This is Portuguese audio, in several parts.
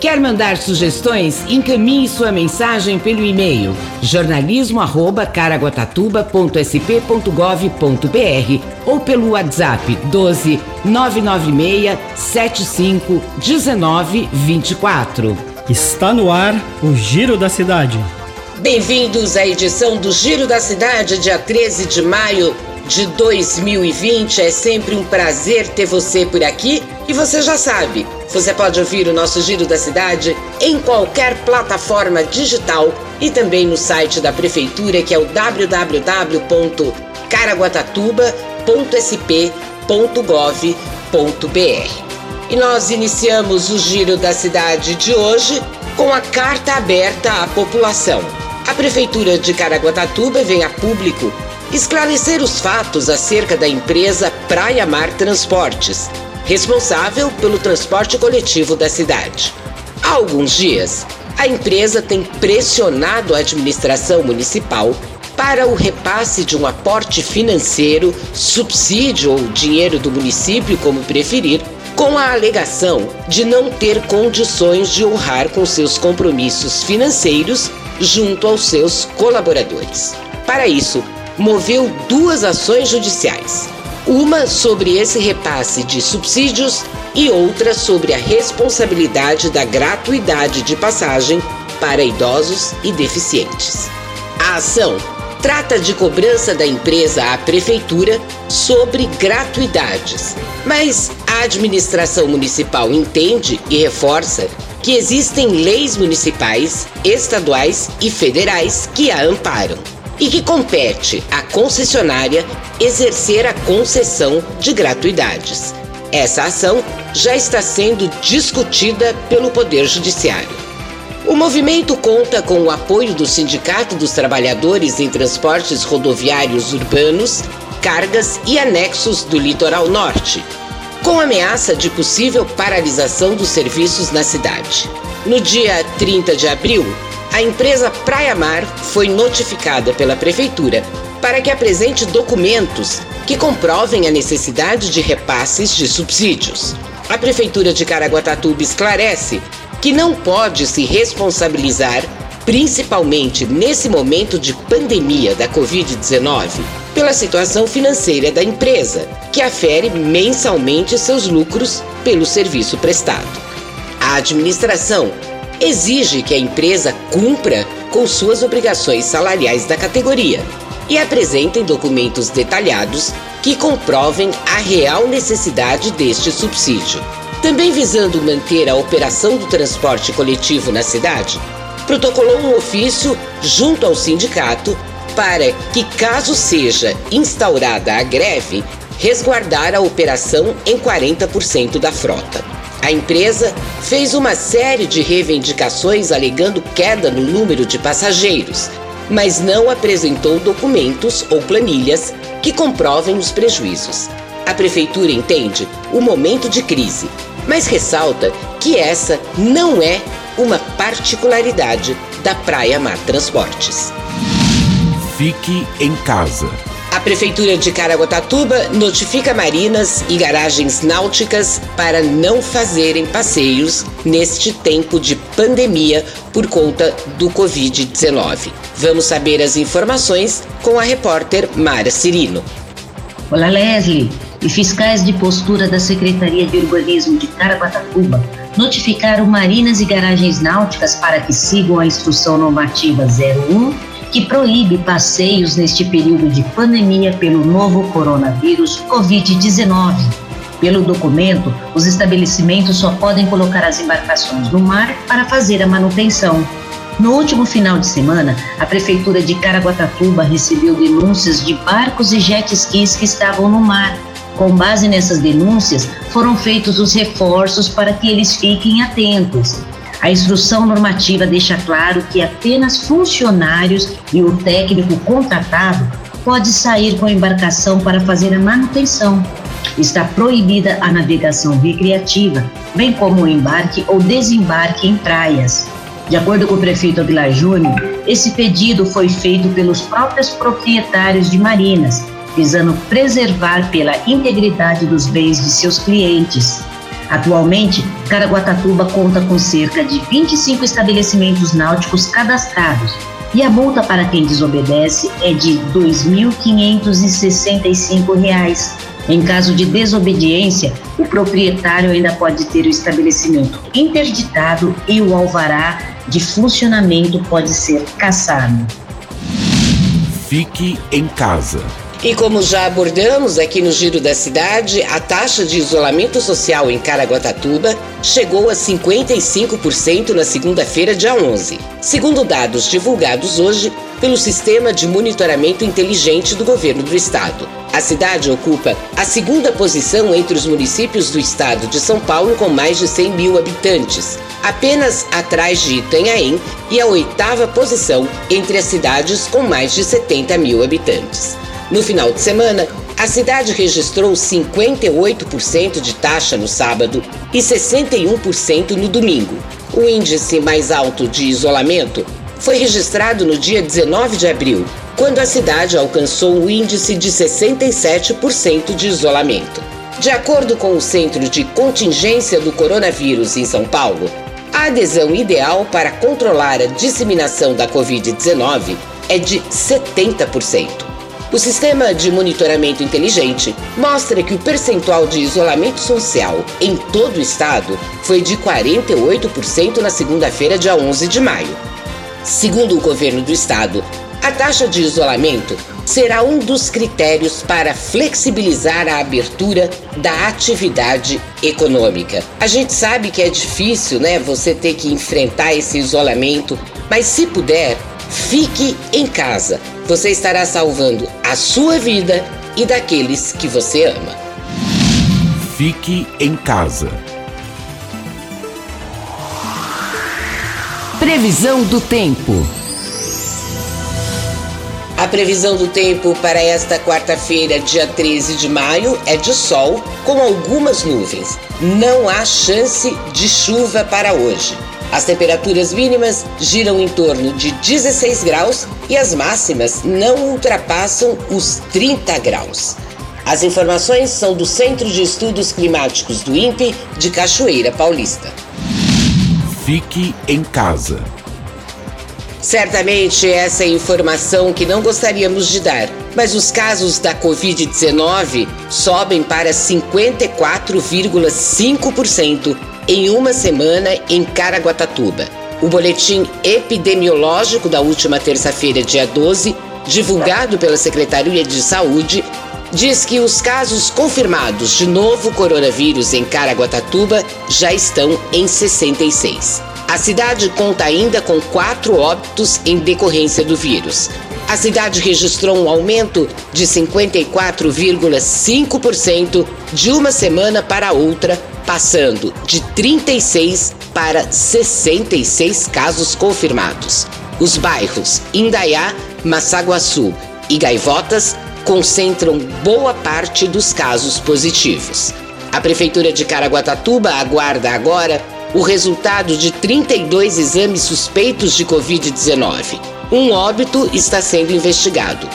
Quer mandar sugestões? Encaminhe sua mensagem pelo e-mail jornalismo@caraguatatuba.sp.gov.br ou pelo WhatsApp 12 996 75 19 24. Está no ar o Giro da Cidade. Bem-vindos à edição do Giro da Cidade, dia 13 de maio de 2020. É sempre um prazer ter você por aqui e você já sabe, você pode ouvir o nosso Giro da Cidade em qualquer plataforma digital e também no site da Prefeitura que é o www.caraguatatuba.sp.gov.br. E nós iniciamos o Giro da Cidade de hoje com a carta aberta à população. A Prefeitura de Caraguatatuba vem a público esclarecer os fatos acerca da empresa Praia Mar Transportes, responsável pelo transporte coletivo da cidade. Há alguns dias, a empresa tem pressionado a administração municipal para o repasse de um aporte financeiro, subsídio ou dinheiro do município, como preferir, com a alegação de não ter condições de honrar com seus compromissos financeiros junto aos seus colaboradores. Para isso, moveu duas ações judiciais. Uma sobre esse repasse de subsídios e outra sobre a responsabilidade da gratuidade de passagem para idosos e deficientes. A ação trata de cobrança da empresa à prefeitura sobre gratuidades, mas a administração municipal entende e reforça que existem leis municipais, estaduais e federais que a amparam e que compete à concessionária exercer a concessão de gratuidades. Essa ação já está sendo discutida pelo Poder Judiciário. O movimento conta com o apoio do Sindicato dos Trabalhadores em Transportes Rodoviários Urbanos, Cargas e Anexos do Litoral Norte, com ameaça de possível paralisação dos serviços na cidade. No dia 30 de abril, a empresa Praia Mar foi notificada pela Prefeitura para que apresente documentos que comprovem a necessidade de repasses de subsídios. A Prefeitura de Caraguatatuba esclarece que não pode se responsabilizar, principalmente nesse momento de pandemia da Covid-19, pela situação financeira da empresa, que afere mensalmente seus lucros pelo serviço prestado. A administração exige que a empresa cumpra com suas obrigações salariais da categoria e apresentem documentos detalhados que comprovem a real necessidade deste subsídio. Também visando manter a operação do transporte coletivo na cidade, protocolou um ofício junto ao sindicato para que, caso seja instaurada a greve, resguardar a operação em 40% da frota. A empresa fez uma série de reivindicações alegando queda no número de passageiros, mas não apresentou documentos ou planilhas que comprovem os prejuízos. A prefeitura entende o momento de crise, mas ressalta que essa não é uma particularidade da Praia Mar Transportes. Fique em casa. A Prefeitura de Caraguatatuba notifica marinas e garagens náuticas para não fazerem passeios neste tempo de pandemia por conta do Covid-19. Vamos saber as informações com a repórter Mara Cirino. Olá, Leslie e fiscais de postura da Secretaria de Urbanismo de Caraguatatuba notificaram marinas e garagens náuticas para que sigam a instrução normativa 01, que proíbe passeios neste período de pandemia pelo novo coronavírus Covid-19. Pelo documento, os estabelecimentos só podem colocar as embarcações no mar para fazer a manutenção. No último final de semana, a Prefeitura de Caraguatatuba recebeu denúncias de barcos e jet skis que estavam no mar com base nessas denúncias, foram feitos os reforços para que eles fiquem atentos. A instrução normativa deixa claro que apenas funcionários e o técnico contratado pode sair com a embarcação para fazer a manutenção. Está proibida a navegação recreativa, bem como o embarque ou desembarque em praias. De acordo com o prefeito Aguilar Júnior, esse pedido foi feito pelos próprios proprietários de marinas, visando preservar pela integridade dos bens de seus clientes. Atualmente, Caraguatatuba conta com cerca de 25 estabelecimentos náuticos cadastrados e a multa para quem desobedece é de R$ 2.565. Em caso de desobediência, o proprietário ainda pode ter o estabelecimento interditado e o alvará de funcionamento pode ser cassado. Fique em casa. E como já abordamos aqui no Giro da Cidade, a taxa de isolamento social em Caraguatatuba chegou a 55% na segunda-feira, dia 11, segundo dados divulgados hoje pelo Sistema de Monitoramento Inteligente do Governo do Estado. A cidade ocupa a segunda posição entre os municípios do estado de São Paulo com mais de 100 mil habitantes, apenas atrás de Itanhaém, e a oitava posição entre as cidades com mais de 70 mil habitantes. No final de semana, a cidade registrou 58% de taxa no sábado e 61% no domingo. O índice mais alto de isolamento foi registrado no dia 19 de abril, quando a cidade alcançou o índice de 67% de isolamento. De acordo com o Centro de Contingência do Coronavírus em São Paulo, a adesão ideal para controlar a disseminação da Covid-19 é de 70%. O sistema de monitoramento inteligente mostra que o percentual de isolamento social em todo o estado foi de 48% na segunda-feira, dia 11 de maio. Segundo o governo do estado, a taxa de isolamento será um dos critérios para flexibilizar a abertura da atividade econômica. A gente sabe que é difícil, né, você ter que enfrentar esse isolamento, mas se puder, fique em casa você estará salvando a sua vida e daqueles que você ama. Fique em casa. Previsão do tempo. A previsão do tempo para esta quarta-feira, dia 13 de maio, é de sol com algumas nuvens. Não há chance de chuva para hoje. As temperaturas mínimas giram em torno de 16 graus e as máximas não ultrapassam os 30 graus. As informações são do Centro de Estudos Climáticos do INPE de Cachoeira Paulista. Fique em casa. Certamente essa é informação que não gostaríamos de dar, mas os casos da Covid-19 sobem para 54,5% em uma semana em Caraguatatuba. O boletim epidemiológico da última terça-feira, dia 12, divulgado pela Secretaria de Saúde, diz que os casos confirmados de novo coronavírus em Caraguatatuba já estão em 66. A cidade conta ainda com quatro óbitos em decorrência do vírus. A cidade registrou um aumento de 54,5% de uma semana para outra passando de 36 para 66 casos confirmados. Os bairros Indaiá, Massaguaçu e Gaivotas concentram boa parte dos casos positivos. A Prefeitura de Caraguatatuba aguarda agora o resultado de 32 exames suspeitos de Covid-19. Um óbito está sendo investigado.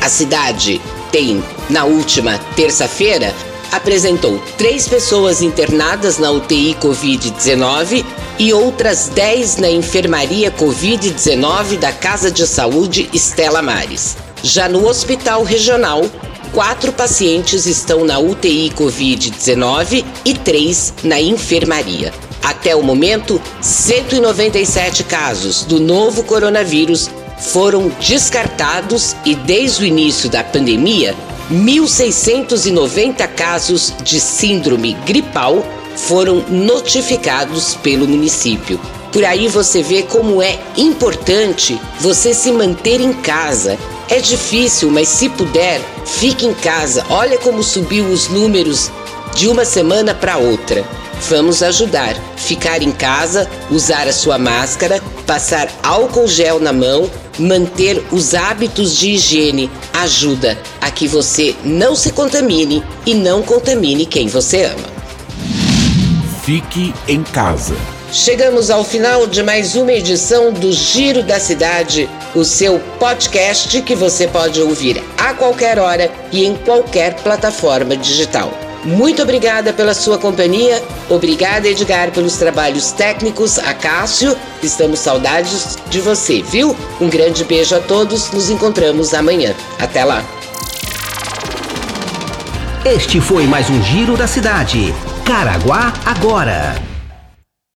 A cidade tem, na última terça-feira, apresentou três pessoas internadas na UTI Covid-19 e outras 10 na enfermaria Covid-19 da Casa de Saúde Estela Mares. Já no Hospital Regional, quatro pacientes estão na UTI Covid-19 e três na enfermaria. Até o momento, 197 casos do novo coronavírus foram descartados e, desde o início da pandemia, 1.690 casos de síndrome gripal foram notificados pelo município. Por aí você vê como é importante você se manter em casa. É difícil, mas se puder, fique em casa. Olha como subiu os números de uma semana para outra. Vamos ajudar. Ficar em casa, usar a sua máscara, passar álcool gel na mão, manter os hábitos de higiene ajuda a que você não se contamine e não contamine quem você ama. Fique em casa. Chegamos ao final de mais uma edição do Giro da Cidade, o seu podcast que você pode ouvir a qualquer hora e em qualquer plataforma digital. Muito obrigada pela sua companhia. Obrigada, Edgar, pelos trabalhos técnicos. A Cássio, estamos saudades de você, viu? Um grande beijo a todos. Nos encontramos amanhã. Até lá. Este foi mais um Giro da Cidade. Caraguá agora.